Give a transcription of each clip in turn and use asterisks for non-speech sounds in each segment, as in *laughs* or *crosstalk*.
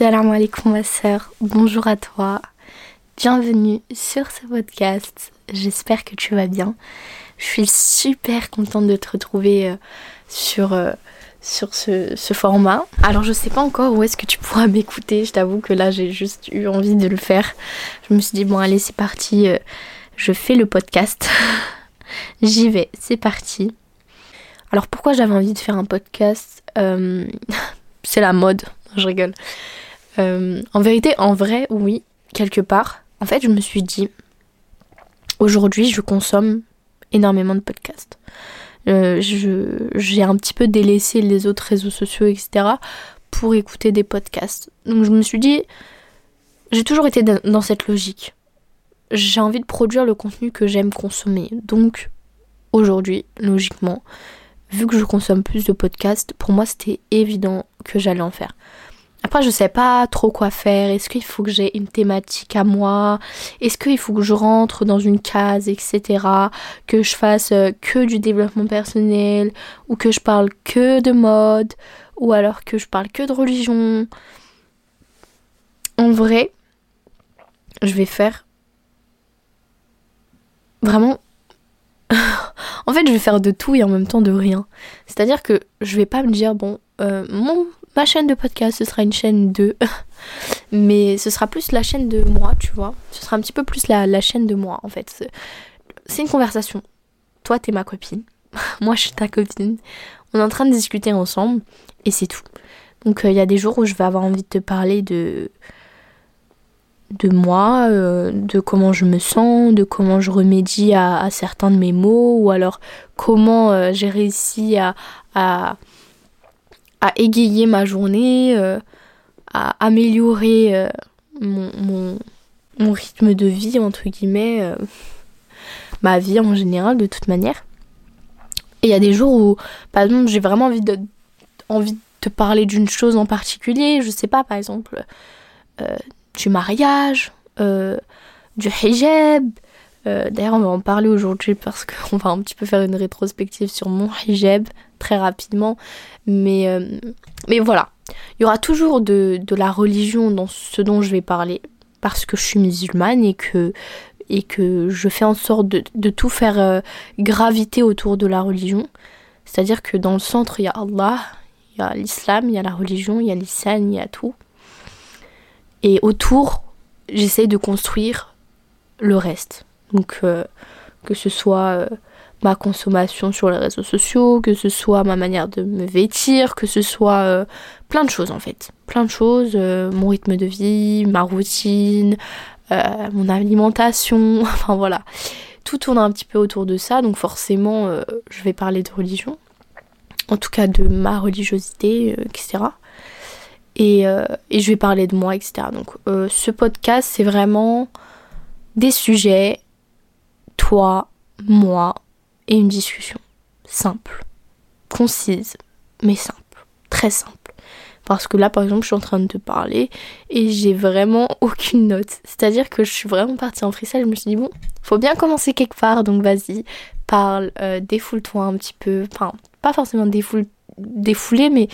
Assalamu alaikum ma soeur, bonjour à toi, bienvenue sur ce podcast, j'espère que tu vas bien. Je suis super contente de te retrouver euh, sur, euh, sur ce, ce, format. Alors je sais pas encore où est-ce que tu pourras *laughs* m'écouter, je t'avoue que là j'ai juste eu envie de le faire. Je me suis dit bon allez c'est parti, euh, je fais le podcast, *laughs* j'y vais, c'est parti. Alors pourquoi j'avais envie de faire un podcast *laughs* C'est la mode, je rigole. Euh, en vérité, en vrai, oui, quelque part. En fait, je me suis dit, aujourd'hui, je consomme énormément de podcasts. Euh, j'ai un petit peu délaissé les autres réseaux sociaux, etc., pour écouter des podcasts. Donc je me suis dit, j'ai toujours été dans cette logique. J'ai envie de produire le contenu que j'aime consommer. Donc aujourd'hui, logiquement, vu que je consomme plus de podcasts, pour moi c'était évident que j'allais en faire. Après, je sais pas trop quoi faire. Est-ce qu'il faut que j'ai une thématique à moi? Est-ce qu'il faut que je rentre dans une case, etc. Que je fasse euh, que du développement personnel? Ou que je parle que de mode? Ou alors que je parle que de religion? En vrai, je vais faire vraiment *laughs* en fait, je vais faire de tout et en même temps de rien. C'est-à-dire que je vais pas me dire, bon, euh, mon, ma chaîne de podcast, ce sera une chaîne de. *laughs* Mais ce sera plus la chaîne de moi, tu vois. Ce sera un petit peu plus la, la chaîne de moi, en fait. C'est une conversation. Toi, t'es ma copine. *laughs* moi, je suis ta copine. On est en train de discuter ensemble et c'est tout. Donc, euh, il y a des jours où je vais avoir envie de te parler de de moi, euh, de comment je me sens, de comment je remédie à, certains de mes maux, ou alors comment euh, j'ai réussi à, à, égayer ma journée, euh, à améliorer mon, mon, mon, rythme de vie, entre guillemets, ma vie en général, de toute manière. Et il y a des jours où, par exemple, j'ai vraiment envie de, envie de te parler d'une chose en particulier, je sais pas, par exemple du mariage, euh, du hijab. Euh, d'ailleurs, on va en parler aujourd'hui parce qu'on va un petit peu faire une rétrospective sur mon hijab très rapidement. Mais, euh, mais voilà, il y aura toujours de, de, la religion dans ce dont je vais parler parce que je suis musulmane et que, et que je fais en sorte de, de tout faire graviter autour de la religion. C'est-à-dire que dans le centre, il y a Allah, il y a l'islam, il y a la religion, il y a l'islam, il y a tout. Et autour, j'essaye de construire le reste. Donc, euh, que ce soit euh, ma consommation sur les réseaux sociaux, que ce soit ma manière de me vêtir, que ce soit euh, plein de choses en fait. Plein de choses, mon rythme de vie, ma routine, mon alimentation, *laughs* enfin voilà. Tout tourne un petit peu autour de ça, donc forcément, je vais parler de religion. En tout cas, de ma religiosité, etc. Euh, et, je vais parler de moi, etc. Donc euh, ce podcast, c'est vraiment des sujets, toi, moi, et une discussion simple, concise, mais simple, très simple. Parce que là, par exemple, je suis en train de te parler et j'ai vraiment *laughs* aucune note. C'est-à-dire que je suis vraiment partie en freestyle. Je me suis dit, bon, faut bien commencer quelque part, donc vas-y, parle, euh, défoule-toi un petit peu. Enfin, pas forcément défoule, défouler, mais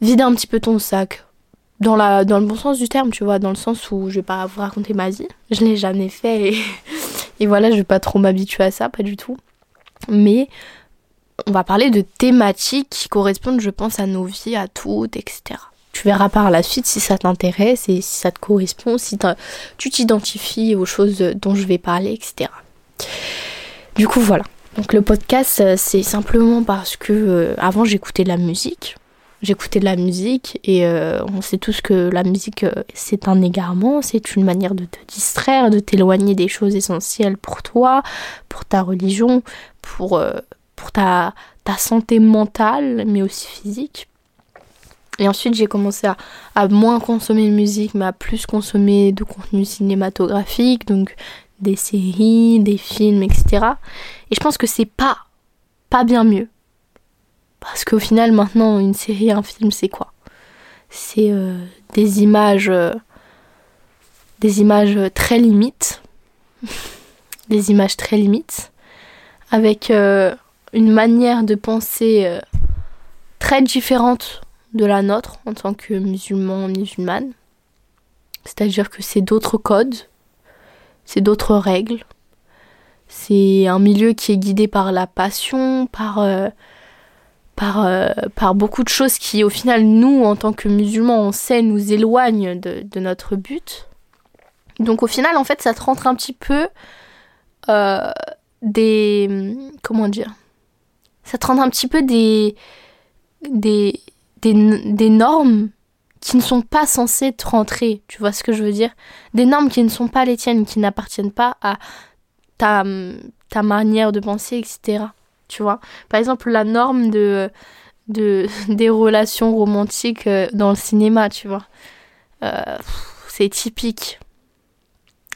vide un petit peu ton sac. Dans, la, dans le bon sens du terme, tu vois, dans le sens où je vais pas vous raconter ma vie. Je l'ai jamais fait et, *laughs* et voilà, je vais pas trop m'habituer à ça, pas du tout. Mais on va parler de thématiques qui correspondent, je pense, à nos vies, à toutes, etc. Tu verras par la suite si ça t'intéresse et si ça te correspond, si tu t'identifies aux choses dont je vais parler, etc. Du coup, voilà. Donc le podcast, c'est simplement parce que euh, avant j'écoutais de la musique j'écoutais de la musique et euh, on sait tous que la musique euh, c'est un égarement, c'est une manière de te distraire, de t'éloigner des choses essentielles pour toi, pour ta religion, pour, euh, pour ta, ta santé mentale mais aussi physique. Et ensuite j'ai commencé à, à, moins consommer de musique mais à plus consommer de contenu cinématographique, donc des séries, des films, etc. Et je pense que c'est pas, pas bien mieux. Parce qu'au final, maintenant, une série, un film, c'est quoi? C'est euh, des images. Euh, des images très limites. *laughs* des images très limites. Avec euh, une manière de penser très différente de la nôtre en tant que musulman, musulmane. C'est-à-dire que c'est d'autres codes, c'est d'autres règles. C'est un milieu qui est guidé par la passion, par, par, euh, par beaucoup de choses qui, au final, nous, en tant que musulmans, on sait, nous éloignent de, de notre but. Donc, au final, en fait, ça te rentre un petit peu euh, des. Comment dire Ça te rentre un petit peu des. des, des, des normes qui ne sont pas censées te rentrer, tu vois ce que je veux dire? Des normes qui ne sont pas les tiennes, qui n'appartiennent pas à ta, ta manière de penser, etc. Tu vois Par exemple, la norme de, de, *laughs* des relations romantiques euh, dans le cinéma, tu vois. Euh, c'est typique.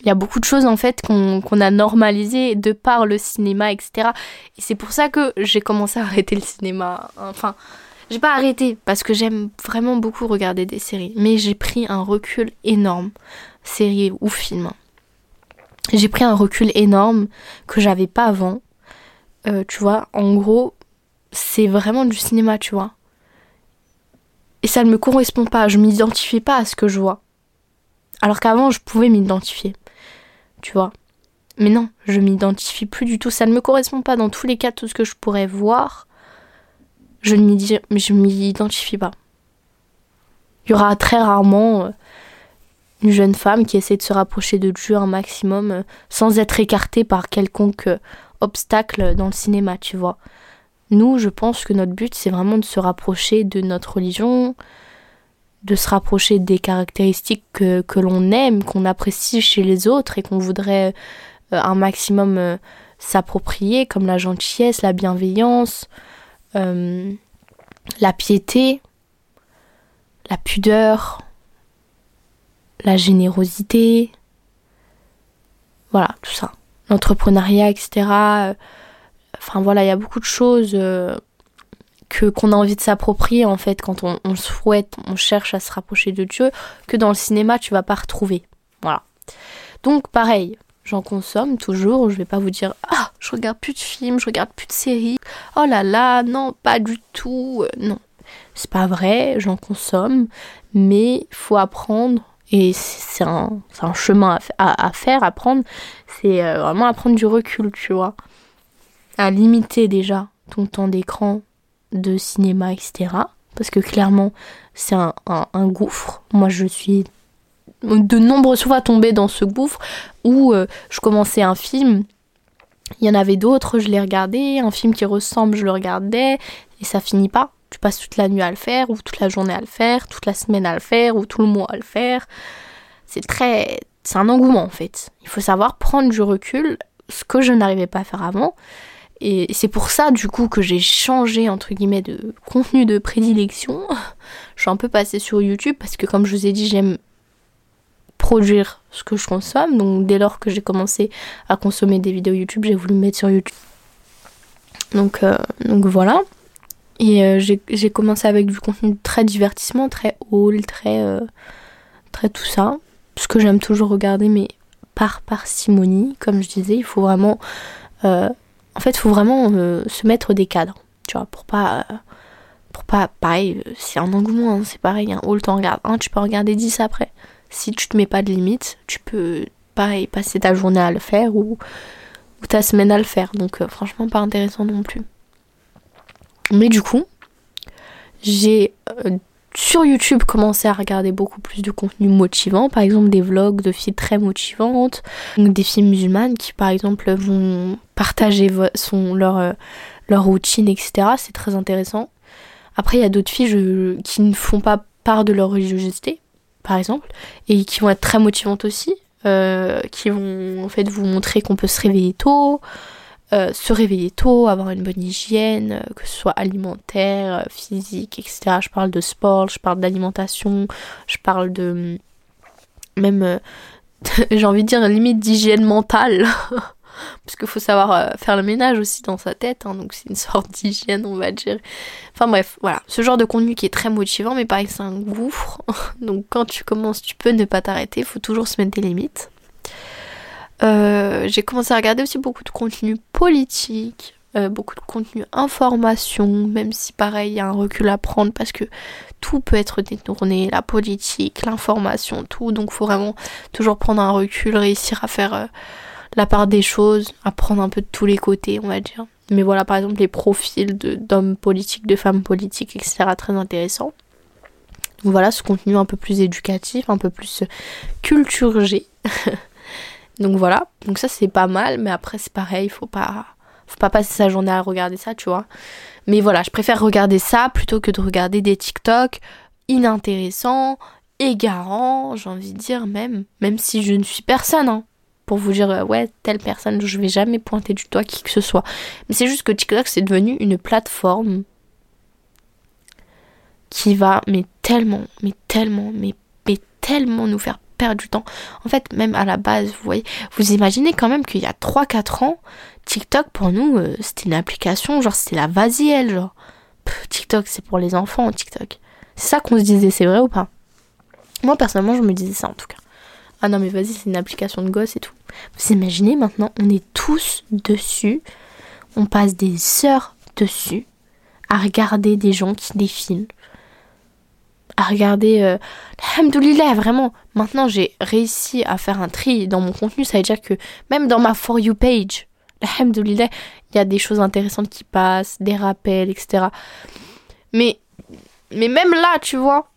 Il y a beaucoup de choses en fait qu'on a normalisées de par le cinéma, etc. Et c'est pour ça que j'ai commencé à arrêter le cinéma. Enfin, j'ai pas arrêté parce que j'aime vraiment beaucoup regarder des séries, mais j'ai pris un recul énorme, séries ou films. J'ai pris un recul énorme que j'avais pas avant. Euh, tu vois, en gros, c'est vraiment du cinéma, tu vois. Et ça ne me correspond pas, je m'identifie pas à ce que je vois. Alors qu'avant, je pouvais m'identifier. Tu vois. Mais non, je m'identifie plus du tout. Ça ne me correspond pas dans tous les cas, tout ce que je pourrais voir je ne m'y identifie pas. Il y aura très rarement euh, une jeune femme qui essaie de se rapprocher de Dieu un maximum euh, sans être écartée par quelconque obstacle dans le cinéma, tu vois. Nous, je pense que notre but, c'est vraiment de se rapprocher de notre religion, de se rapprocher des caractéristiques que, que l'on aime, qu'on apprécie chez les autres et qu'on voudrait un maximum s'approprier, comme la gentillesse, la bienveillance, euh, la piété, la pudeur, la générosité, voilà, tout ça. L'entrepreneuriat, etc. Enfin voilà, il y a beaucoup de choses euh, que qu'on a envie de s'approprier en fait quand on, on, souhaite, on cherche à se rapprocher de Dieu, que dans le cinéma tu vas pas retrouver. Voilà. Donc pareil, j'en consomme toujours. Je vais pas vous dire ah je regarde plus de films, je regarde plus de séries. Oh là là, non, pas du tout. Euh, non, c'est pas vrai. J'en consomme, mais faut apprendre. Et c'est un, un, chemin à, à, faire, à prendre. C'est euh, vraiment à prendre du recul, tu vois. À limiter déjà ton temps d'écran, de cinéma, etc. Parce que clairement, c'est un, un, gouffre. Moi, je suis de nombreuses fois tombée dans ce gouffre où euh, je commençais un film, il y en avait d'autres, je les regardais, un film qui ressemble, je le regardais, et ça finit pas. Tu passes toute la nuit à le faire, ou toute la journée à le faire, toute la semaine à le faire, ou tout le mois à le faire. C'est très. C'est un engouement en fait. Il faut savoir prendre du recul, ce que je n'arrivais pas à faire avant. Et c'est pour ça, du coup, que j'ai changé, entre guillemets, de contenu de prédilection. Je suis un peu passée sur YouTube parce que, comme je vous ai dit, j'aime produire ce que je consomme. Donc dès lors que j'ai commencé à consommer des vidéos YouTube, j'ai voulu me mettre sur YouTube. Donc, euh, donc voilà. Et euh, j'ai commencé avec du contenu très divertissement, très haul, très, euh, très tout ça. Ce que j'aime toujours regarder, mais par parcimonie, comme je disais, il faut vraiment... en fait, il faut vraiment se mettre des cadres, tu vois, pour pas... pour pas... Pareil, c'est un engouement, hein, c'est pareil, un haul, t'en regardes un, tu peux regarder 10 après si tu te mets pas de limite, tu peux, pareil, passer ta journée à le faire ou, ta semaine à le faire. Donc, euh, franchement, pas intéressant non plus. Mais du coup, j'ai euh, sur YouTube commencé à regarder beaucoup plus de contenu motivant, par exemple des vlogs de filles très motivantes, des filles musulmanes qui par exemple vont partager son, leur, euh, leur routine, etc. C'est très intéressant. Après, il y a d'autres filles qui ne font pas part de leur religiosité, par exemple, et qui vont être très motivantes aussi, euh, qui vont en fait vous montrer qu'on peut se réveiller tôt, euh, se réveiller tôt, avoir une bonne hygiène, euh, que ce soit alimentaire, physique, etc. Je parle de sport, je parle d'alimentation, je parle de même, *laughs* j'ai envie de dire limite d'hygiène mentale. *laughs* parce qu'il faut savoir euh, faire le ménage aussi dans sa tête, hein, donc c'est une *laughs* sorte d'hygiène, on va dire. Enfin bref, voilà, ce genre de contenu qui est très motivant, mais pareil, c'est un gouffre. donc quand tu commences, tu peux ne pas t'arrêter, il faut toujours se mettre des limites. Euh, j'ai commencé à regarder aussi beaucoup de contenu politique, euh, beaucoup de contenu information, même si pareil, il y a un recul à prendre parce que tout peut être détourné, la politique, l'information, tout. Donc faut vraiment toujours prendre un recul, réussir à faire euh, la part des choses, à prendre un peu de tous les côtés, on va dire. Mais voilà, par exemple, les profils d'hommes politiques, de femmes politiques, etc. Très intéressant. Donc voilà, ce contenu un peu plus éducatif, un peu plus culturé. *laughs* Donc voilà, donc ça c'est pas mal, mais après c'est pareil, il faut pas, faut pas passer sa journée à regarder ça, tu vois. Mais voilà, je préfère regarder ça plutôt que de regarder des TikTok inintéressants, égarants, j'ai envie de dire même, même si je ne suis personne, hein, pour vous dire euh, ouais telle personne, je vais jamais pointer du doigt qui que ce soit. Mais c'est juste que TikTok c'est devenu une plateforme qui va mais tellement, mais tellement, mais, mais tellement nous faire perdre du temps. En fait, même à la base, vous voyez, vous imaginez quand même qu'il y a 3-4 ans, TikTok pour nous, euh, c'était une application, genre c'était la vas-y genre. TikTok, c'est pour les enfants, TikTok. C'est ça qu'on se disait, c'est vrai ou pas? Moi, personnellement, je me disais ça en tout cas. Ah non, mais vas-y, c'est une application de gosse et tout. Vous imaginez maintenant, on est tous dessus, on passe des heures dessus à regarder des gens qui défilent, à regarder. Euh, Alhamdoulilah, vraiment. Maintenant, j'ai réussi à faire un tri dans mon contenu. Ça veut dire que même dans ma For You page, Alhamdoulilah, il y a des choses intéressantes qui passent, des rappels, etc. Mais, mais même là, tu vois,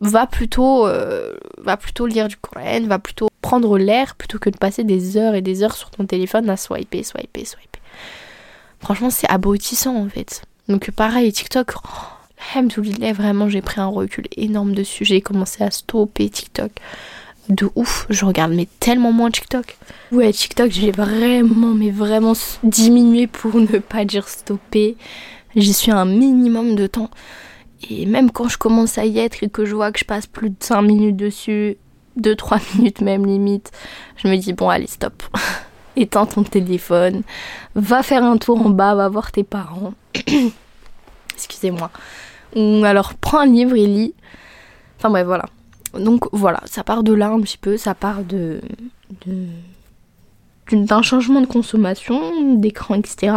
va plutôt, euh, va plutôt lire du Coran, va plutôt prendre l'air plutôt que de passer des heures et des heures sur ton téléphone à swiper, swiper, swiper. Franchement, c'est abrutissant en fait. Donc pareil, TikTok, oh, Alhamdoulilah, vraiment, j'ai pris un recul énorme dessus. J'ai commencé à stopper TikTok. De ouf, je regarde mais tellement moins TikTok. Ouais, TikTok, j'ai vraiment, mais vraiment diminué pour ne pas dire stopper. J'y suis un minimum de temps. Et même quand je commence à y être et que je vois que je passe plus de 5 minutes dessus, 2-3 *laughs* minutes même limite, je me dis bon allez stop. *laughs* Éteins ton téléphone, va faire un tour en bas, va voir tes parents. *coughs* Excusez-moi. Ou alors prends un livre et lis. Enfin bref, voilà. Donc voilà, ça part de là un petit peu, ça part de, d'un changement de consommation, d'écran, etc.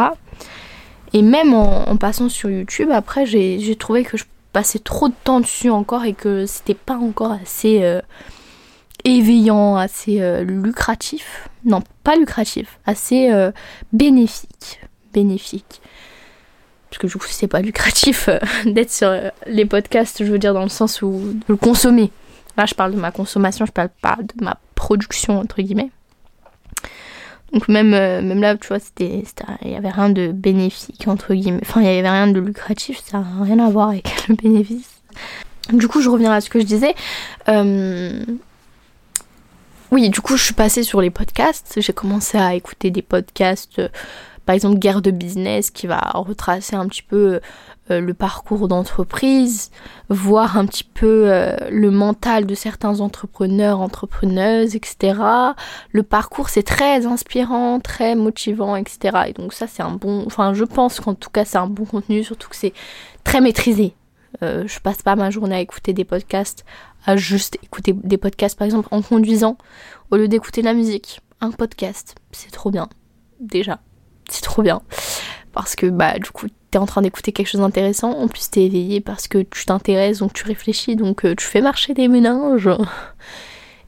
Et même en, passant sur YouTube, après j'ai trouvé que je passais trop de temps dessus encore et que c'était pas encore assez euh, éveillant, assez euh, lucratif. Non, pas lucratif, assez euh, bénéfique. Bénéfique parce que du coup c'est pas lucratif euh, *laughs* d'être sur euh, les podcasts, je veux dire dans le sens où de le consommer. Là je parle de ma consommation, je parle pas de ma production entre guillemets. Donc même, euh, même là, tu vois, c'était, il y avait rien de bénéfique entre guillemets. Enfin, il y avait rien de lucratif, ça n'a rien à voir avec *laughs* le bénéfice. Du coup, je reviens à ce que je disais. Oui, du coup, je suis passée sur les podcasts. J'ai commencé à écouter des podcasts par exemple Guerre de business qui va retracer un petit peu euh, le parcours d'entreprise, voir un petit peu euh, le mental de certains entrepreneurs, entrepreneuses, etc. Le parcours c'est très inspirant, très motivant, etc. Et donc ça c'est un bon, enfin je pense qu'en tout cas c'est un bon contenu, surtout que c'est très maîtrisé. Euh, je passe pas ma journée à écouter des podcasts, à juste écouter des podcasts par exemple en conduisant, au lieu d'écouter la musique. Un podcast, c'est trop bien, déjà c'est trop bien. Parce que bah du coup t'es en train d'écouter quelque chose d'intéressant, en plus t'es éveillé parce que tu t'intéresses, donc tu réfléchis, donc euh, tu fais marcher des méninges. *laughs*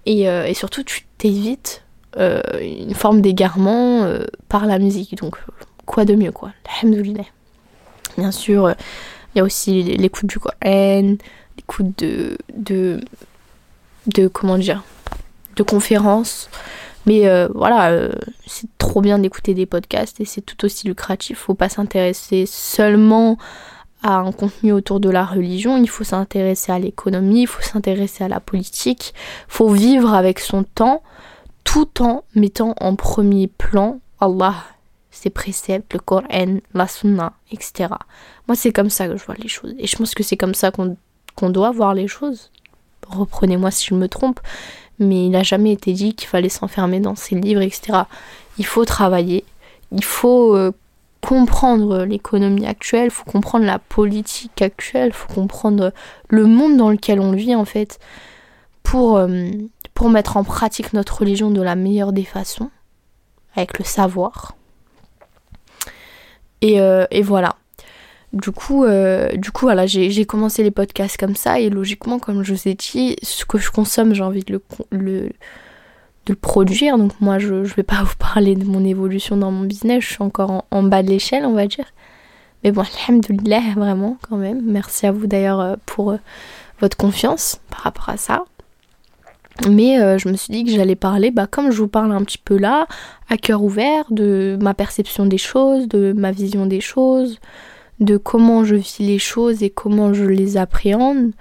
Et, euh, et surtout tu t'évites euh, une forme d'égarement par la musique. Donc quoi de mieux quoi? Alhamdoulilah. Bien sûr, il y a aussi l'écoute du Coran, l'écoute de, de, de comment dire, de conférences. Mais euh, voilà, euh, c'est trop bien d'écouter des podcasts et c'est tout aussi lucratif. Faut pas s'intéresser seulement à un contenu autour de la religion, il faut s'intéresser à l'économie, il faut s'intéresser à la politique, faut vivre avec son temps tout en mettant en premier plan Allah, ses préceptes, le Coran, la Sunna, etc. Moi, c'est comme ça que je vois les choses. Et je pense que c'est comme ça qu'on doit voir les choses. Reprenez-moi si je me trompe mais il n'a jamais été dit qu'il fallait s'enfermer dans ses livres, etc. Il faut travailler, il faut euh, comprendre l'économie actuelle, il faut comprendre la politique actuelle, il faut comprendre le monde dans lequel on vit en fait, pour, euh, pour mettre en pratique notre religion de la meilleure des façons, avec le savoir. Et, et voilà. Du coup, du coup voilà, j'ai commencé les podcasts comme ça et logiquement, comme je vous ai dit, ce que je consomme, j'ai envie de le, de produire. Donc moi, je ne vais pas *laughs* vous parler de mon évolution dans mon business, je suis encore en, bas de l'échelle, on va dire. Mais bon, alhamdoulilah, vraiment, quand même. Merci à vous d'ailleurs pour votre confiance par rapport à ça. Mais euh, je me suis dit que j'allais parler, bah, comme je vous parle un petit peu là, à cœur ouvert, de ma perception des choses, de ma vision des choses, de comment je vis les choses et comment je les appréhende,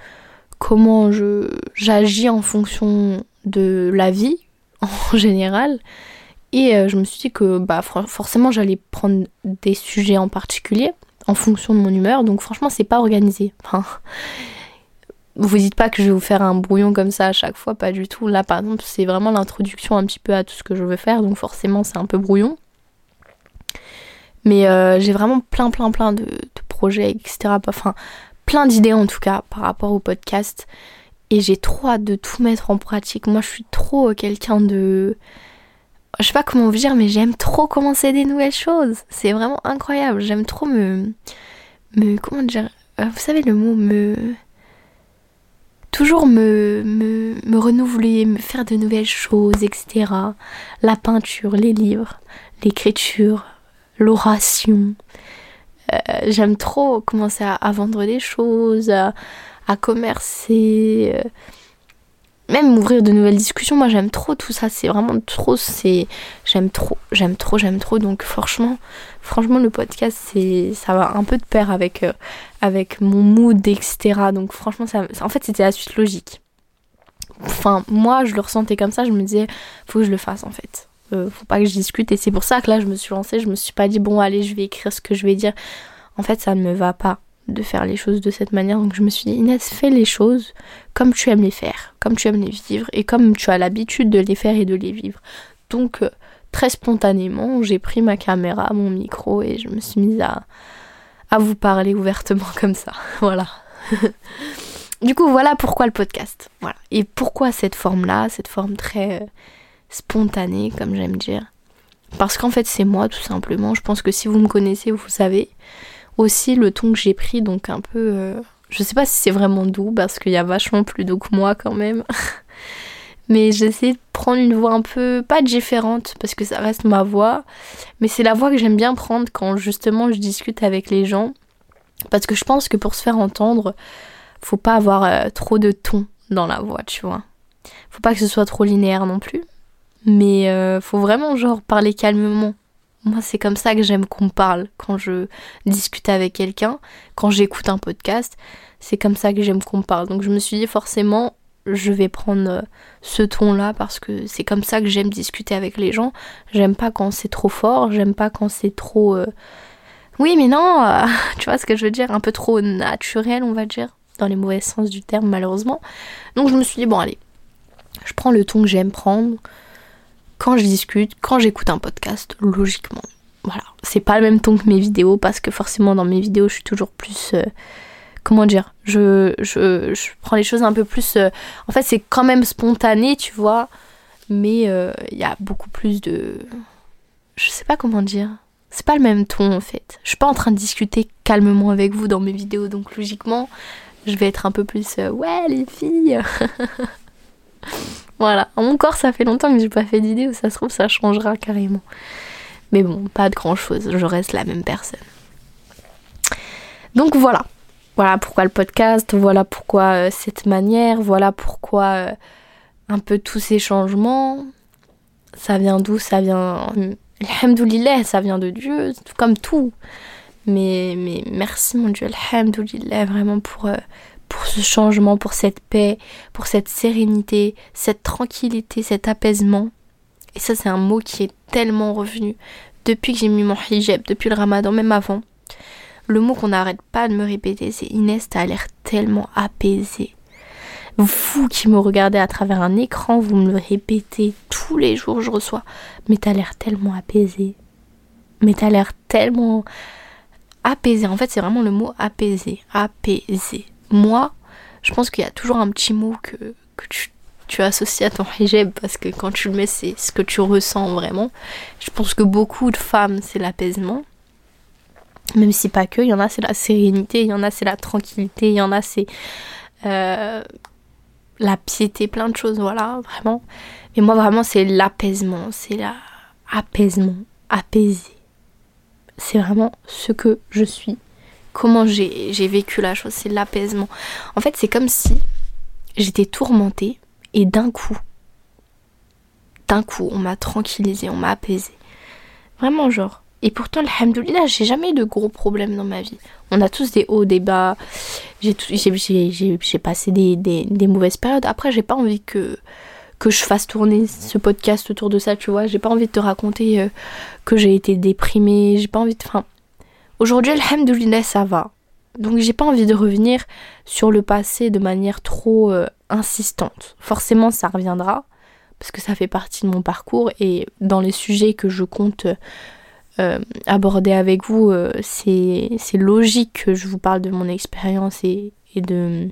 comment j'agis en fonction de la vie *laughs* en général. Et euh, je me suis dit que bah, forcément j'allais prendre des sujets en particulier en fonction de mon humeur. Donc franchement c'est pas organisé. *laughs* Vous dites pas que je vais vous faire un brouillon comme ça à chaque fois, pas du tout. Là, par exemple, c'est vraiment l'introduction un petit peu à tout ce que je veux faire, donc forcément, c'est un peu brouillon. Mais euh, j'ai vraiment plein, plein, plein de, projets, etc. Enfin, plein d'idées en tout cas par rapport au podcast. Et j'ai trop hâte de tout mettre en pratique. Moi, je suis trop quelqu'un de. Je sais pas comment vous dire, mais j'aime trop commencer des nouvelles choses. C'est vraiment incroyable. J'aime trop me. me. Comment dire euh, Vous savez le mot me toujours me, me, renouveler, me faire de nouvelles choses, etc. La peinture, les livres, l'écriture, l'oration. Euh, j'aime trop commencer à, vendre des choses, à, commercer. Euh, même ouvrir de nouvelles discussions, moi j'aime trop tout ça, c'est vraiment trop, c'est j'aime trop, j'aime trop, j'aime trop. Donc franchement, franchement le podcast c'est ça va un peu de pair avec euh, avec mon mood etc. Donc franchement ça, en fait c'était la suite logique. Enfin moi je le ressentais comme ça, je me disais faut que je le fasse en fait. Euh, faut pas que je discute et c'est pour ça que là je me suis lancée, je me suis pas dit bon allez je vais écrire ce que je vais dire. En fait ça ne me va pas de faire les choses de cette manière. Donc je me suis dit, Inès, fais les choses comme tu aimes les faire, comme tu aimes les vivre et comme tu as l'habitude de les faire et de les vivre. Donc euh, très spontanément, j'ai pris ma caméra, mon micro et je me suis mise à, à vous parler ouvertement comme ça. *laughs* Voilà. du coup, voilà pourquoi le podcast. Voilà. Et pourquoi cette forme-là, cette forme très spontanée, comme j'aime dire. Parce qu'en fait, c'est moi, tout simplement. Je pense que si vous me connaissez, vous savez aussi le ton que j'ai pris, donc un peu. Euh, je sais pas si c'est vraiment doux, parce qu'il y a vachement plus doux que moi quand même. *laughs* mais j'essaie de prendre une voix un peu. pas différente, parce que ça reste ma voix. Mais c'est la voix que j'aime bien prendre quand justement je discute avec les gens. Parce que je pense que pour se faire entendre, faut pas avoir euh, trop de ton dans la voix, tu vois. Faut pas que ce soit trop linéaire non plus. Mais euh, faut vraiment genre parler calmement. Moi, c'est comme ça que j'aime qu'on parle quand je discute avec quelqu'un, quand j'écoute un podcast. C'est comme ça que j'aime qu'on parle. Donc je me suis dit forcément, je vais prendre euh, ce ton-là parce que c'est comme ça que j'aime discuter avec les gens. J'aime pas quand c'est trop fort, j'aime pas quand c'est trop... Euh, oui, mais non, *laughs* tu vois ce que je veux dire? Un peu trop naturel, on va dire, dans les mauvais sens du terme, malheureusement. Donc je me suis dit, bon, allez, je prends le ton que j'aime prendre quand je discute, quand j'écoute un podcast, logiquement. Voilà, c'est pas le même ton que mes vidéos parce que forcément dans mes vidéos je suis toujours plus euh, comment dire, je, je, prends les choses un peu plus euh, en fait c'est quand même spontané, tu vois, mais il euh, y a beaucoup plus de je sais pas comment dire. C'est pas le même ton en fait. Je suis pas en train de discuter calmement avec vous dans mes vidéos donc logiquement, je vais être un peu plus ouais les filles. *laughs* Voilà. Mon corps, ça fait longtemps que j'ai pas fait d'idée, ça se trouve, ça changera carrément. Mais bon, pas de grand chose, je reste la même personne. Donc voilà. Voilà pourquoi le podcast, voilà pourquoi euh, cette manière, voilà pourquoi euh, un peu tous ces changements. Ça vient d'où? Ça vient. Alhamdoulilah, ça vient de Dieu, comme tout. Mais, mais merci mon Dieu, Alhamdoulilah, vraiment pour, euh, pour ce changement, pour cette paix, pour cette sérénité, cette tranquillité, cet apaisement. Et ça, c'est un mot qui est tellement revenu depuis que j'ai mis mon hijab, depuis le ramadan, même avant. Le mot qu'on n'arrête pas de me répéter, c'est Inès, t'as l'air tellement apaisée. Vous qui me regardez à travers un écran, vous me le répétez tous les jours, je reçois. Mais t'as l'air tellement apaisée. Mais t'as l'air tellement apaisée. En fait, c'est vraiment le mot apaisé. Apaisé moi, je pense qu'il y a toujours un petit mot que, tu, tu associes à ton hijab parce que quand tu le mets, c'est ce que tu ressens vraiment. Je pense que beaucoup de femmes, c'est l'apaisement. Même si pas que, il y en a c'est la sérénité, il y en a c'est la tranquillité, il y en a c'est euh, la piété, plein de choses, voilà, vraiment. Mais moi vraiment c'est l'apaisement, c'est la apaisement, apaiser. C'est vraiment ce que je suis. Comment j'ai vécu la chose, c'est l'apaisement. En fait c'est comme si j'étais tourmentée et d'un coup, d'un coup on m'a tranquillisée, on m'a apaisée. Vraiment genre, et pourtant, alhamdoulilah, j'ai jamais eu de gros problèmes dans ma vie. On a tous des hauts, des bas. J'ai passé des, des, mauvaises périodes. Après, j'ai pas envie que, que je fasse tourner ce podcast autour de ça, tu vois. J'ai pas envie de te raconter euh, que j'ai été déprimée. J'ai pas envie de. Enfin, aujourd'hui, alhamdoulilah, ça va. Donc, j'ai pas envie de revenir sur le passé de manière trop euh, insistante. Forcément, ça reviendra. Parce que ça fait partie de mon parcours. Et dans les sujets que je compte. Euh, aborder avec vous, euh, c'est logique que je vous parle de mon expérience et, de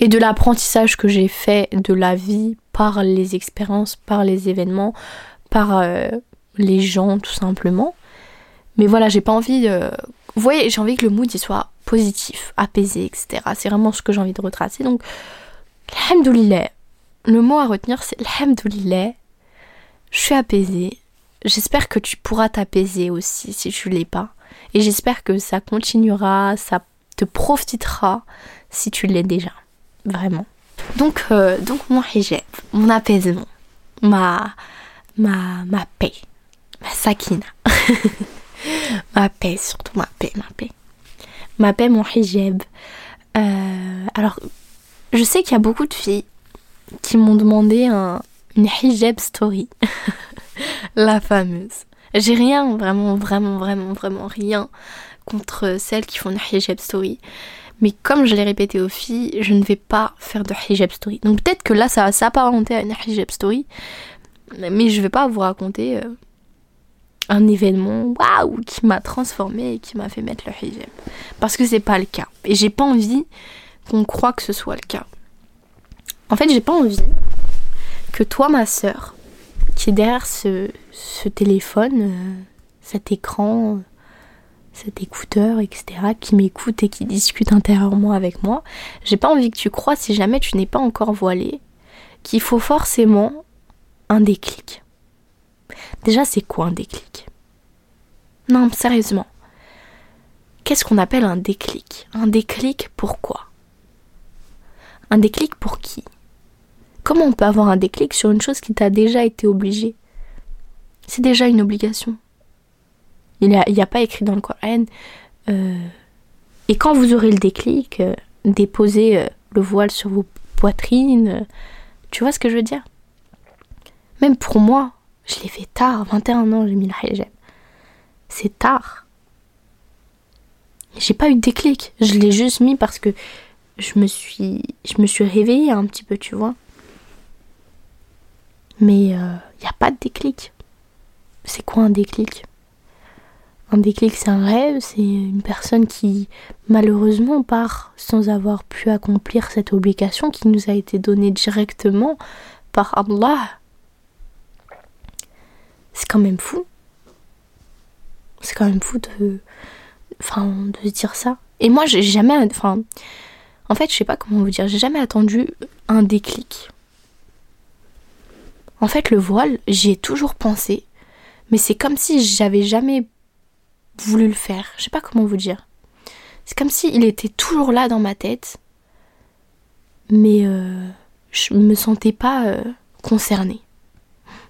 et de l'apprentissage que j'ai fait de la vie par les expériences, par les événements, par euh, les gens tout simplement. Mais voilà, j'ai pas envie de... Vous voyez, j'ai envie que le mood soit positif, apaisé, etc. C'est vraiment ce que j'ai envie de retracer. Donc, alhamdoulilah. Le mot à retenir, c'est alhamdoulilah. Je suis apaisée, J'espère que tu pourras t'apaiser aussi si tu l'es pas. Et j'espère que ça continuera, ça te profitera si tu l'es déjà. Vraiment. Donc, euh, donc mon hijab, mon apaisement, ma, ma, ma paix, ma sakina. *laughs* ma paix, surtout ma paix, ma paix. Ma paix, mon hijab. Euh, alors, je sais qu'il y a beaucoup de filles qui m'ont demandé un, une hijab story. *laughs* la fameuse. J'ai rien, vraiment, vraiment, vraiment, vraiment rien contre celles qui font une hijab story. Mais comme je l'ai répété aux filles, je ne vais pas faire de hijab story. Donc peut-être que là, ça va s'apparenter à une hijab story. Mais je vais pas vous raconter euh, un événement waouh qui m'a transformé et qui m'a fait mettre le hijab. Parce que c'est pas le cas. Et j'ai pas envie qu'on croit que ce soit le cas. En fait, j'ai pas envie que toi, ma sœur, qui est derrière ce, téléphone, euh, cet écran, cet écouteur, etc., qui m'écoute et qui discute intérieurement avec moi, j'ai pas envie que tu crois, si jamais tu n'es pas encore voilé, qu'il faut forcément un déclic. Déjà, c'est quoi un déclic? Non, sérieusement. Qu'est-ce qu'on appelle un déclic? Un déclic pourquoi Un déclic pour qui? Comment on peut avoir un déclic sur une chose qui t'a déjà été obligée C'est déjà une obligation. Il n'y a, pas écrit dans le Coran. Euh, et quand vous aurez le déclic, euh, déposez euh, le voile sur vos poitrines. tu vois ce que je veux dire? Même pour moi, je l'ai fait tard, 21 ans, j'ai mis le hijab. C'est tard. J'ai pas eu de déclic. Je l'ai juste mis parce que je me suis, je me suis réveillée un petit peu, tu vois. Mais il euh, n'y a pas de déclic. C'est quoi un déclic? Un déclic, c'est un rêve, c'est une personne qui malheureusement part sans avoir pu accomplir cette obligation qui nous a été donnée directement par Allah. C'est quand même fou. C'est quand même fou de, enfin, de dire ça. Et moi, j'ai jamais, enfin, en fait, je sais pas comment vous dire, j'ai jamais attendu un déclic. En fait, le voile, j'y ai toujours pensé, mais c'est comme si j'avais jamais voulu le faire. Je sais pas comment vous dire. C'est comme s'il était toujours là dans ma tête, mais euh, je me sentais pas euh, concernée.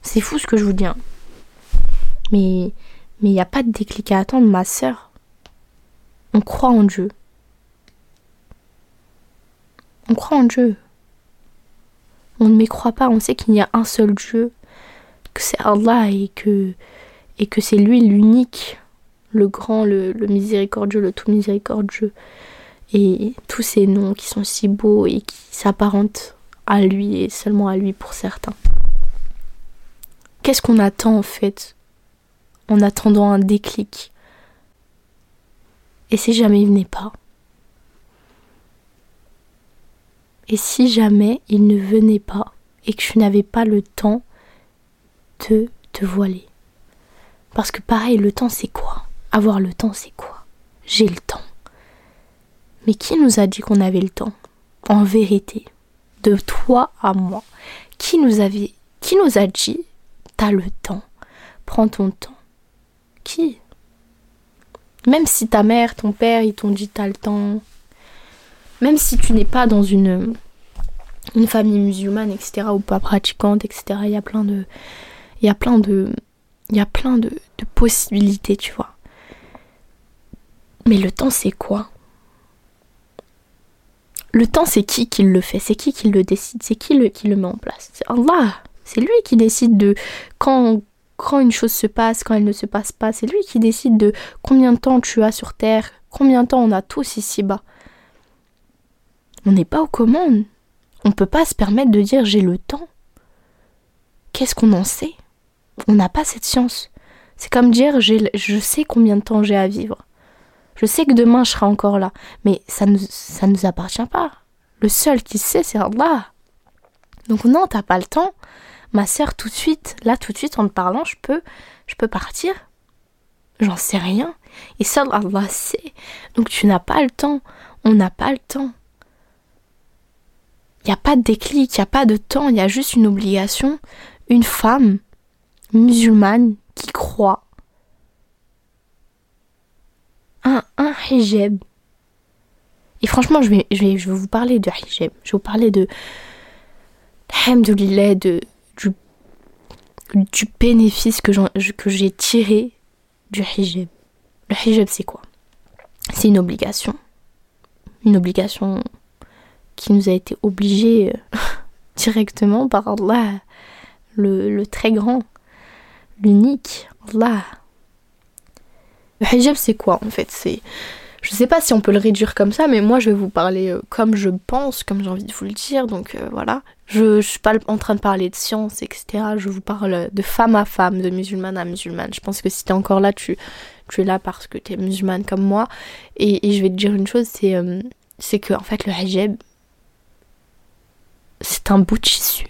C'est fou ce que je vous dis. Hein. Mais il n'y a pas de déclic à attendre, ma sœur. On croit en Dieu. On croit en Dieu. On ne m'y croit pas, on sait qu'il y a un seul Dieu, que c'est Allah et que, et que c'est lui l'unique, le grand, le, miséricordieux, le tout miséricordieux. Et tous ces noms qui sont si beaux et qui s'apparentent à lui et seulement à lui pour certains. Qu'est-ce qu'on attend en fait? En attendant un déclic. Et si jamais il venait pas? Et si jamais il ne venait pas et que tu n'avais pas le temps de te voiler? Parce que pareil, le temps c'est quoi? Avoir le temps, c'est quoi? J'ai le temps. Mais qui nous a dit qu'on avait le temps? En vérité, de toi à moi, qui nous avait, qui nous a dit t'as le temps, prends ton temps Qui? Même si ta mère, ton père, ils t'ont dit t'as le temps, même si tu n'es pas dans une une famille musulmane, etc., ou pas pratiquante, etc., il y a plein de, il y a plein de, il y a plein de, possibilités, tu vois. Mais le temps, c'est quoi? Le temps, c'est qui qui le fait? C'est qui qui le décide? C'est qui le, qui le met en place? C'est Allah. C'est lui qui décide de quand, quand une chose se passe, quand elle ne se passe pas. C'est lui qui décide de combien de temps tu as sur Terre, combien de temps on a tous ici-bas. On n'est pas aux commandes. On ne peut pas se permettre de dire j'ai le temps. Qu'est-ce qu'on en sait? On n'a pas cette science. C'est comme dire je sais combien de temps j'ai à vivre. Je sais que demain je serai encore là, mais ça ne ça nous appartient pas. Le seul qui sait, c'est Allah. Donc non, t'as pas le temps. Ma sœur, tout de suite, là, tout de suite, en te parlant, je peux, je peux partir. J'en sais rien. Et seul Allah sait. Donc tu n'as pas le temps. On n'a pas le temps. Il n'y a pas de déclic, il n'y a pas de temps, il y a juste une obligation. Une femme musulmane qui croit un, un hijab. Et franchement, je vais, je, vais, je vais vous parler de hijab. Je vais vous parler de. Alhamdoulilah, de, du, bénéfice que j'ai tiré du hijab. Le hijab, c'est quoi? C'est une obligation. Une obligation qui nous a été obligée euh, *laughs* directement par Allah, le, très grand, l'unique, Allah. Le hijab, c'est quoi en fait? Je sais pas si on peut le réduire comme ça, mais moi je vais vous parler euh, comme je pense, comme j'ai envie de vous le dire. Donc euh, voilà, je, je suis pas en train de parler de science, etc. Je vous parle de femme à femme, de musulmane à musulmane. Je pense que si t'es encore là, tu, es là parce que t'es musulmane comme moi. Et, je vais te dire une chose, c'est euh, que en fait le hijab, c'est un bout de tissu.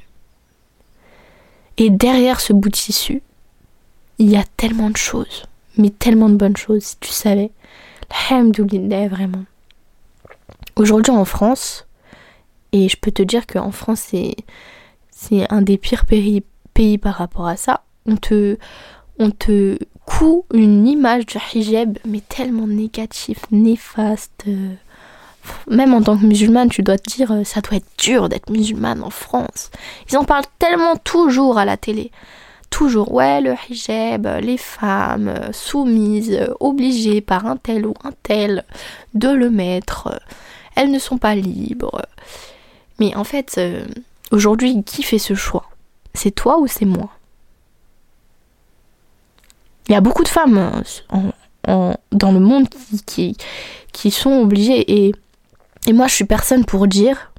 Et derrière ce bout de tissu, il y a tellement de choses mais tellement de bonnes choses, si tu savais. Alhamdoulilah, vraiment. Aujourd'hui en France, et je peux te dire qu'en France, c'est, c'est un des pires pays, pays par rapport à ça. On te, on te coud une image du hijab, mais tellement négatif, néfaste. Même en tant que musulmane, tu dois te dire, ça doit être dur d'être musulmane en France. Ils en parlent tellement toujours à la télé toujours, ouais, le hijab, les femmes soumises, obligées par un tel ou un tel de le mettre, elles ne sont pas libres. Mais en fait, euh, aujourd'hui, qui fait ce choix? C'est toi ou c'est moi? Il y a beaucoup de femmes euh, dans le monde qui, qui, sont obligées et, et moi je suis personne pour dire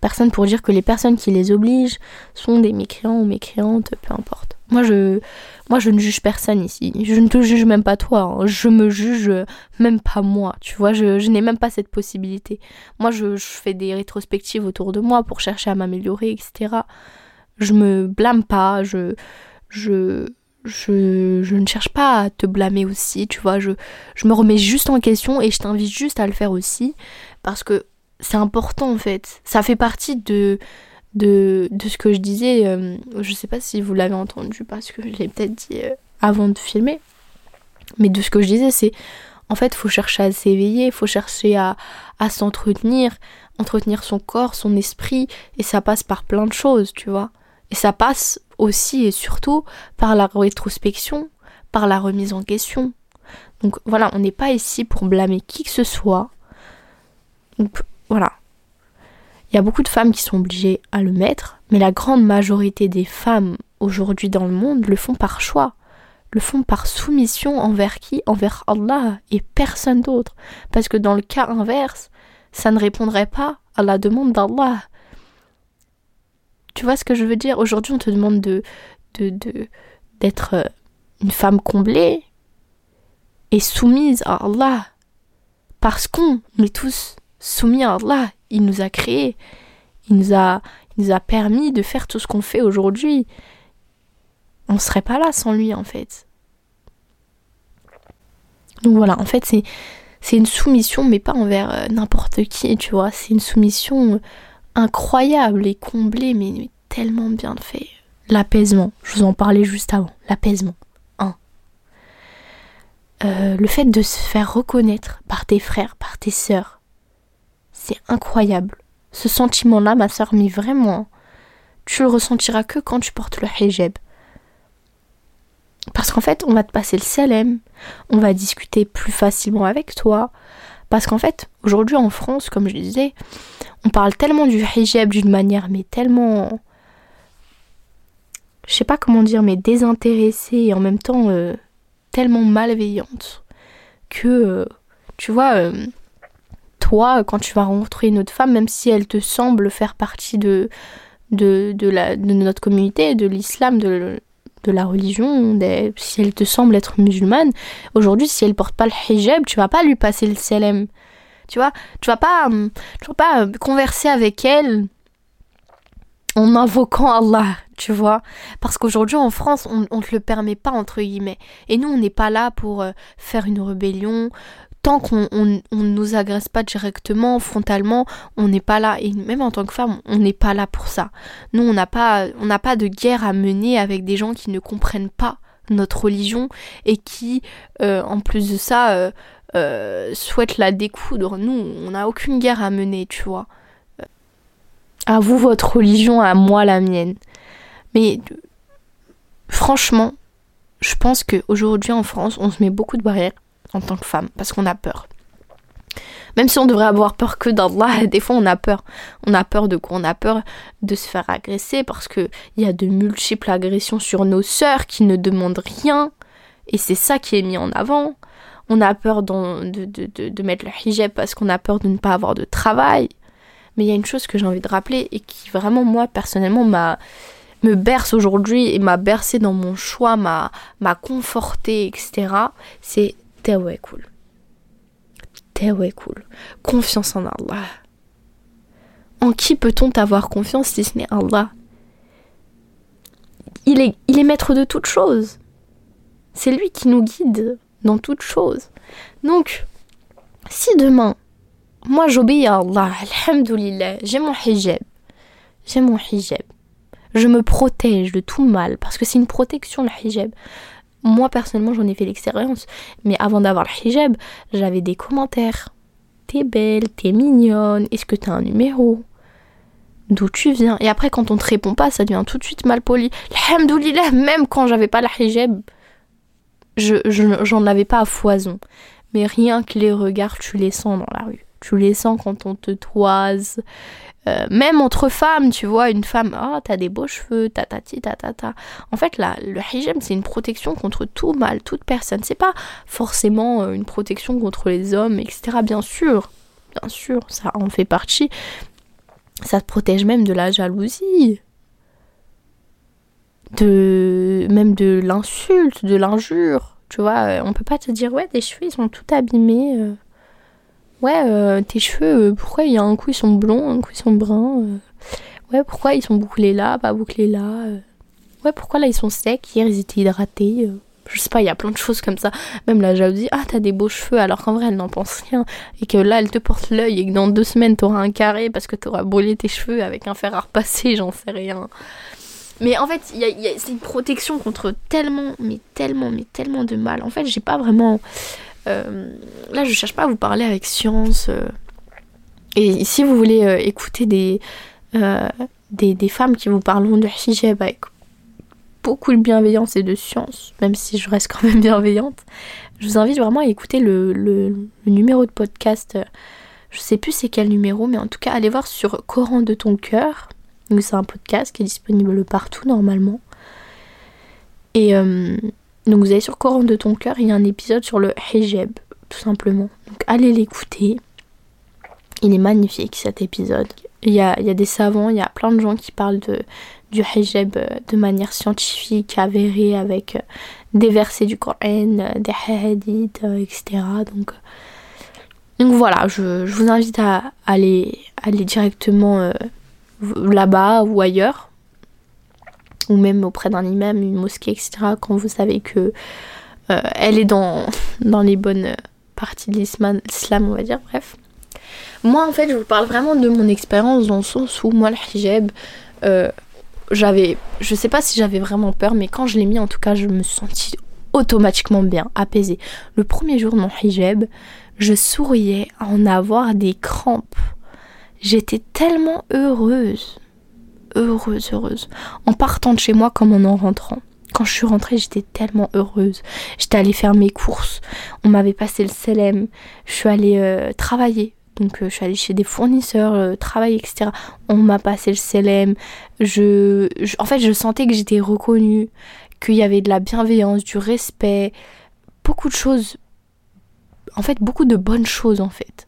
personne pour dire que les personnes qui les obligent sont des mécréants ou mécréantes, peu importe. Moi je, moi, je ne juge personne ici. Je ne te juge même pas toi. Hein. Je me juge même pas moi. Tu vois, je, je n'ai même pas cette possibilité. Moi, je, je, fais des rétrospectives autour de moi pour chercher à m'améliorer, etc. Je me blâme pas. Je, je, je, je, ne cherche pas à te blâmer aussi. Tu vois, je, je me remets juste en question et je t'invite juste à le faire aussi parce que c'est important en fait. Ça fait partie de, de, de ce que je disais. Euh, je sais pas si vous l'avez entendu parce que je l'ai peut-être dit euh, avant de filmer. Mais de ce que je disais, c'est en fait, faut chercher à s'éveiller, faut chercher à, à s'entretenir, entretenir son corps, son esprit, et ça passe par plein de choses, tu vois. Et ça passe aussi et surtout par la rétrospection, par la remise en question. Donc voilà, on n'est pas ici pour blâmer qui que ce soit. Donc voilà. Il y a beaucoup de femmes qui sont obligées à le mettre, mais la grande majorité des femmes aujourd'hui dans le monde le font par choix, le font par soumission envers qui? Envers Allah et personne d'autre. Parce que dans le cas inverse, ça ne répondrait pas à la demande d'Allah. Tu vois ce que je veux dire? Aujourd'hui, on te demande de d'être euh, une femme comblée et soumise à Allah. Parce qu'on est tous soumis à Allah. Il nous a créés. Il nous a, il nous a permis de faire tout ce qu'on fait aujourd'hui. On ne serait pas là sans lui en fait. Donc voilà, en fait, c'est, c'est une soumission, mais pas envers euh, n'importe qui, tu vois. C'est une soumission euh, incroyable et comblée, mais, tellement bien fait. L'apaisement, je vous en parlais juste avant. L'apaisement. Hein. le fait de se faire reconnaître par tes frères, par tes sœurs, c'est incroyable. Ce sentiment-là, ma soeur, mais vraiment, tu le ressentiras que quand tu portes le hijab. Parce qu'en fait, on va te passer le salem, on va discuter plus facilement avec toi. Parce qu'en fait, aujourd'hui en France, comme je disais, on parle tellement du hijab d'une manière, mais tellement. Je sais pas comment dire, mais désintéressée et en même temps euh, tellement malveillante que, euh, tu vois, euh, quand tu vas rencontrer une autre femme, même si elle te semble faire partie de, de, la, de notre communauté, de l'islam, de, de la religion, si elle te semble être musulmane, aujourd'hui, si elle porte pas le hijab, tu vas pas lui passer le salam. Tu vois, tu vas pas, hum, tu vas pas euh, converser avec elle en invoquant Allah, tu vois. Parce qu'aujourd'hui en France, on ne te le permet pas, entre guillemets. Et nous, on n'est pas là pour euh, faire une rébellion, tant qu'on ne nous agresse pas directement, frontalement, on n'est pas là. Et même en tant que femme, on n'est pas là pour ça. Nous, on n'a pas, on pas de guerre à mener avec des gens qui ne comprennent pas notre religion et qui, euh, en plus de ça, euh, euh, souhaitent la découdre. Nous, on n'a aucune guerre à mener, tu vois. À vous votre religion, à moi la mienne. Mais franchement, je pense qu'aujourd'hui en France, on se met beaucoup de barrières en tant que femme, parce qu'on a peur. Même si on devrait avoir peur que d'Allah, *laughs* des fois on a peur. On a peur de quoi? On a peur de se faire agresser parce qu'il y a de multiples agressions sur nos sœurs qui ne demandent rien. Et c'est ça qui est mis en avant. On a peur de, de, de, mettre le hijab parce qu'on a peur de ne pas avoir de travail. Mais il y a une chose que j'ai envie de rappeler et qui vraiment, moi, personnellement, m'a me berce aujourd'hui et m'a bercé dans mon choix, m'a conforté, etc. C'est cool. cool. Confiance en Allah. En qui peut-on avoir confiance si ce n'est Allah? Il est, il est maître de toutes choses. C'est lui qui nous guide dans toutes choses. Donc, si demain, moi j'obéis à Allah, alhamdoulilah, j'ai mon hijab, j'ai mon hijab, je me protège de tout mal, parce que c'est une protection le hijab. Moi personnellement j'en ai fait l'expérience, mais avant d'avoir le hijab, j'avais des commentaires. T'es belle, t'es mignonne, est-ce que t'as un numéro? D'où tu viens? Et après quand on te répond pas, ça devient tout de suite mal poli. Alhamdoulilah, même quand j'avais pas le hijab, je, j'en avais pas à foison. Mais rien que les regards, tu les sens dans la rue. Tu les sens quand on te toise. Euh, même entre femmes, tu vois, une femme, ah, t'as des beaux cheveux, ta ta ta ta ta. En fait, là, le hijab, c'est une protection contre tout mal, toute personne. C'est pas forcément euh, une protection contre les hommes, etc. Bien sûr, bien sûr, ça en fait partie. Ça te protège même de la jalousie, de même de l'insulte, de l'injure. Tu vois, euh, on peut pas te dire, ouais, tes cheveux, ils sont tout abîmés ouais, euh, tes cheveux, euh, pourquoi il y a un coup ils sont blonds, un coup ils sont bruns euh. Ouais, pourquoi ils sont bouclés là, pas bouclés là Ouais, pourquoi là ils sont secs, hier ils étaient hydratés je sais pas, il y a plein de choses comme ça. Même la jalousie, ah t'as des beaux cheveux alors qu'en vrai elle n'en pense rien. Et que là elle te porte l'œil et que dans deux semaines t'auras un carré parce que t'auras brûlé tes cheveux avec un fer à repasser, j'en sais rien. Mais en fait, y y a, c'est une protection contre tellement, mais tellement, mais tellement de mal. En fait, j'ai pas vraiment euh, là, je cherche pas à vous parler avec science. Euh. et si vous voulez euh, écouter des, des, femmes qui vous parlent de hijab avec beaucoup de bienveillance et de science, même si je reste quand même *laughs* bienveillante, je vous invite vraiment à écouter le, le, numéro de podcast. Je sais plus c'est quel numéro, mais en tout cas, allez voir sur Coran de ton cœur. C'est un podcast qui est disponible partout normalement. Et, donc vous allez sur Coran de ton cœur, il y a un épisode sur le hijab, tout simplement. Donc allez l'écouter. Il est magnifique cet épisode. Il y, a, il y a des savants, il y a plein de gens qui parlent de, du hijab euh, de manière scientifique, avérée, avec euh, des versets du Coran, euh, des hadiths, etc. Donc, donc voilà, je, vous invite à aller, aller directement là-bas ou ailleurs ou même auprès d'un imam, une mosquée, etc., quand vous savez que euh, elle est dans, *laughs* dans les bonnes parties de l'islam, on va dire, bref. Moi, en fait, je vous parle vraiment de mon expérience dans le sens où moi, le hijab, euh, j'avais, je sais pas si j'avais vraiment peur, mais quand je l'ai mis, en tout cas, je me suis sentie automatiquement bien, apaisée. Le premier jour de mon hijab, je souriais à en avoir des crampes. J'étais tellement heureuse, heureuse, heureuse, en partant de chez moi comme en en rentrant. Quand je suis rentrée, j'étais tellement heureuse. J'étais allée faire mes courses. On m'avait passé le CLM. Je suis allée euh, travailler. Donc euh, je suis allée chez des fournisseurs, euh, travailler, etc. On m'a passé le CLM. Je, en fait, je sentais que j'étais reconnue, qu'il y avait de la bienveillance, du respect, beaucoup de choses. En fait, beaucoup de bonnes choses en fait.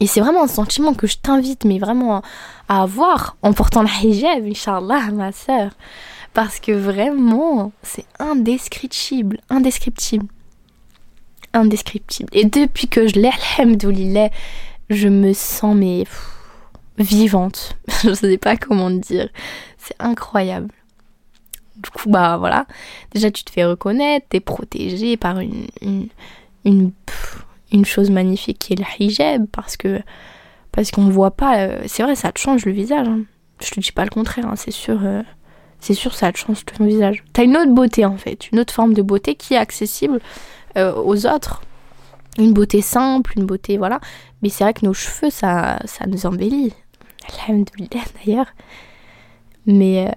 Et c'est vraiment un sentiment que je t'invite, mais vraiment à avoir en portant le hijab, Inch'Allah, ma soeur. Parce que vraiment, c'est indescriptible, indescriptible. Indescriptible. Et depuis que je l'ai, alhamdoulilah, je me sens mais vivante. *laughs* je ne sais pas comment dire. C'est incroyable. Du coup, bah voilà. Déjà, tu te fais reconnaître, t'es protégée par une, une, une, une, chose magnifique qui est le hijab. Parce que parce qu'on voit pas. Euh, c'est vrai, ça te change le visage. Hein. Je te dis pas le contraire, hein, c'est sûr. Euh, c'est sûr ça te change ton visage. T'as une autre beauté en fait, une autre forme de beauté qui est accessible euh, aux autres. Une beauté simple, une beauté voilà. Mais c'est vrai que nos cheveux, ça, ça nous embellit. Alhamdoulilah d'ailleurs. Mais,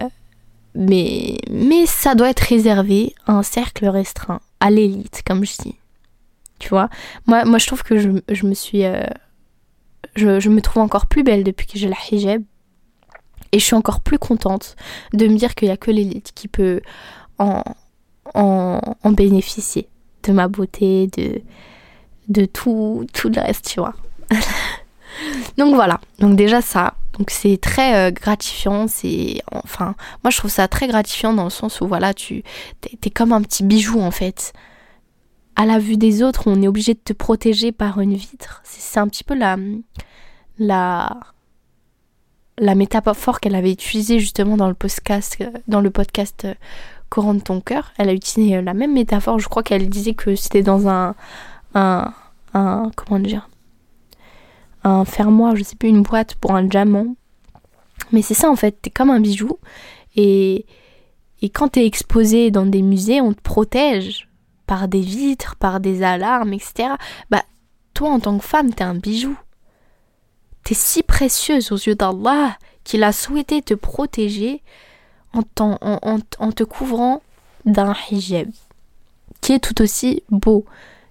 mais, mais ça doit être réservé à un cercle restreint, à l'élite, comme je dis. Tu vois moi, moi, je trouve que je, je me suis. Euh, je, je, me trouve encore plus belle depuis que j'ai la hijab. Et je suis encore plus contente de me dire qu'il n'y a que l'élite qui peut en, en, en, bénéficier de ma beauté, de, de tout, tout le reste, tu vois. *laughs* Donc voilà, donc déjà ça, donc c'est très euh, gratifiant, c'est enfin moi je trouve ça très gratifiant dans le sens où voilà, tu t'es comme un petit bijou en fait. À la vue des autres, on est obligé de te protéger par une vitre. C'est un petit peu la la la métaphore qu'elle avait utilisée justement dans le podcast, dans le podcast euh, Courant de ton cœur, elle a utilisé euh, la même métaphore. Je crois qu'elle disait que c'était dans un, un, un, comment dire, un fermoir, je sais plus, une boîte pour un diamant. Mais c'est ça en fait, t'es comme un bijou et, et quand t'es exposé dans des musées, on te protège par des vitres, par des alarmes, etc. Bah, toi en tant que femme, t'es un bijou. T'es si précieuse aux yeux d'Allah qu'il a souhaité te protéger en, en, te couvrant d'un hijab qui est tout aussi beau.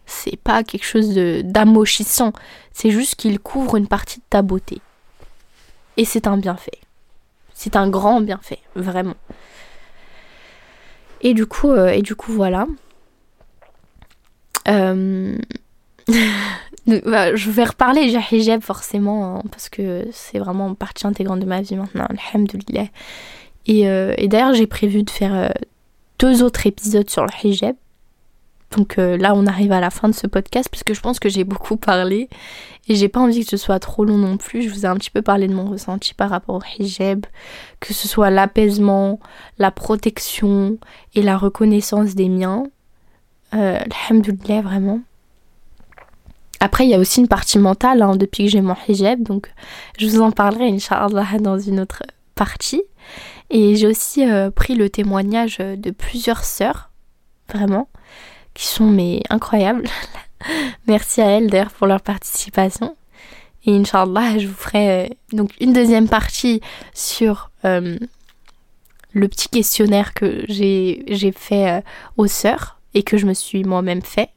C'est pas quelque chose d'amochissant, c'est juste qu'il couvre une partie de ta beauté. Et c'est un bienfait. C'est un grand bienfait, vraiment. Et du coup, euh, et du coup voilà. Euh... *laughs* Bah, je vais reparler du hijab forcément, hein, parce que c'est vraiment partie intégrante de ma vie maintenant, alhamdoulilah. Et, euh, et d'ailleurs, j'ai prévu de faire euh, deux autres épisodes sur le hijab. Donc euh, là, on arrive à la fin de ce podcast, parce que je pense que j'ai beaucoup parlé. Et j'ai pas envie que ce soit trop long non plus. Je vous ai un petit peu parlé de mon ressenti par rapport au hijab, que ce soit l'apaisement, la protection et la reconnaissance des miens. Euh, alhamdoulilah, vraiment. Après, il y a aussi une partie mentale hein, depuis que j'ai mon hijab, donc je vous en parlerai, Inch'Allah, dans une autre partie. Et j'ai aussi euh, pris le témoignage de plusieurs sœurs, vraiment, qui sont mais incroyables. *laughs* Merci à elles d'ailleurs pour leur participation. Et Inch'Allah, je vous ferai euh, donc une deuxième partie sur euh, le petit questionnaire que j'ai fait aux sœurs et que je me suis moi-même fait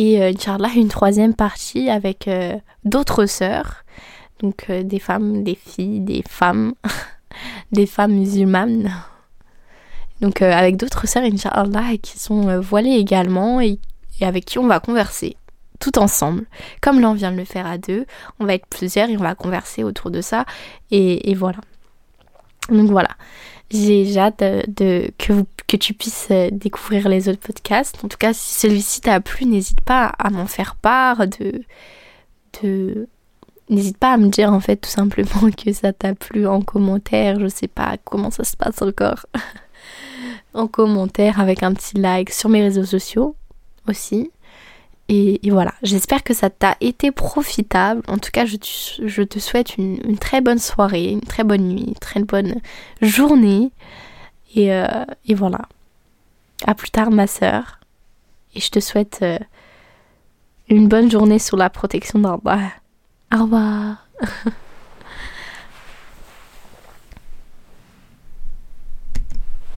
et euh, Inch'Allah, une troisième partie avec euh, d'autres sœurs, donc euh, des femmes, des filles, des femmes, *laughs* des femmes musulmanes. Donc avec d'autres sœurs, Inch'Allah, qui sont voilées également et, avec qui on va converser tout ensemble. Comme là, on vient de le faire à deux, on va être plusieurs et on va converser autour de ça. Et, et voilà. Donc voilà. J'ai hâte de, que, vous, que tu puisses euh, découvrir les autres podcasts. En tout cas, si celui-ci t'a plu, n'hésite pas à m'en faire part. De, de... N'hésite pas à me dire en fait tout simplement *laughs* que ça t'a plu en commentaire. Je sais pas comment ça se passe encore. *laughs* en commentaire avec un petit like sur mes réseaux sociaux aussi. Et, voilà, j'espère que ça t'a été profitable. En tout cas, je te, souhaite une, très bonne soirée, une très bonne nuit, une très bonne journée. Et, euh, voilà. À plus tard, ma sœur. Et je te souhaite euh, une bonne journée sous la protection d'Allah. Au revoir. *laughs*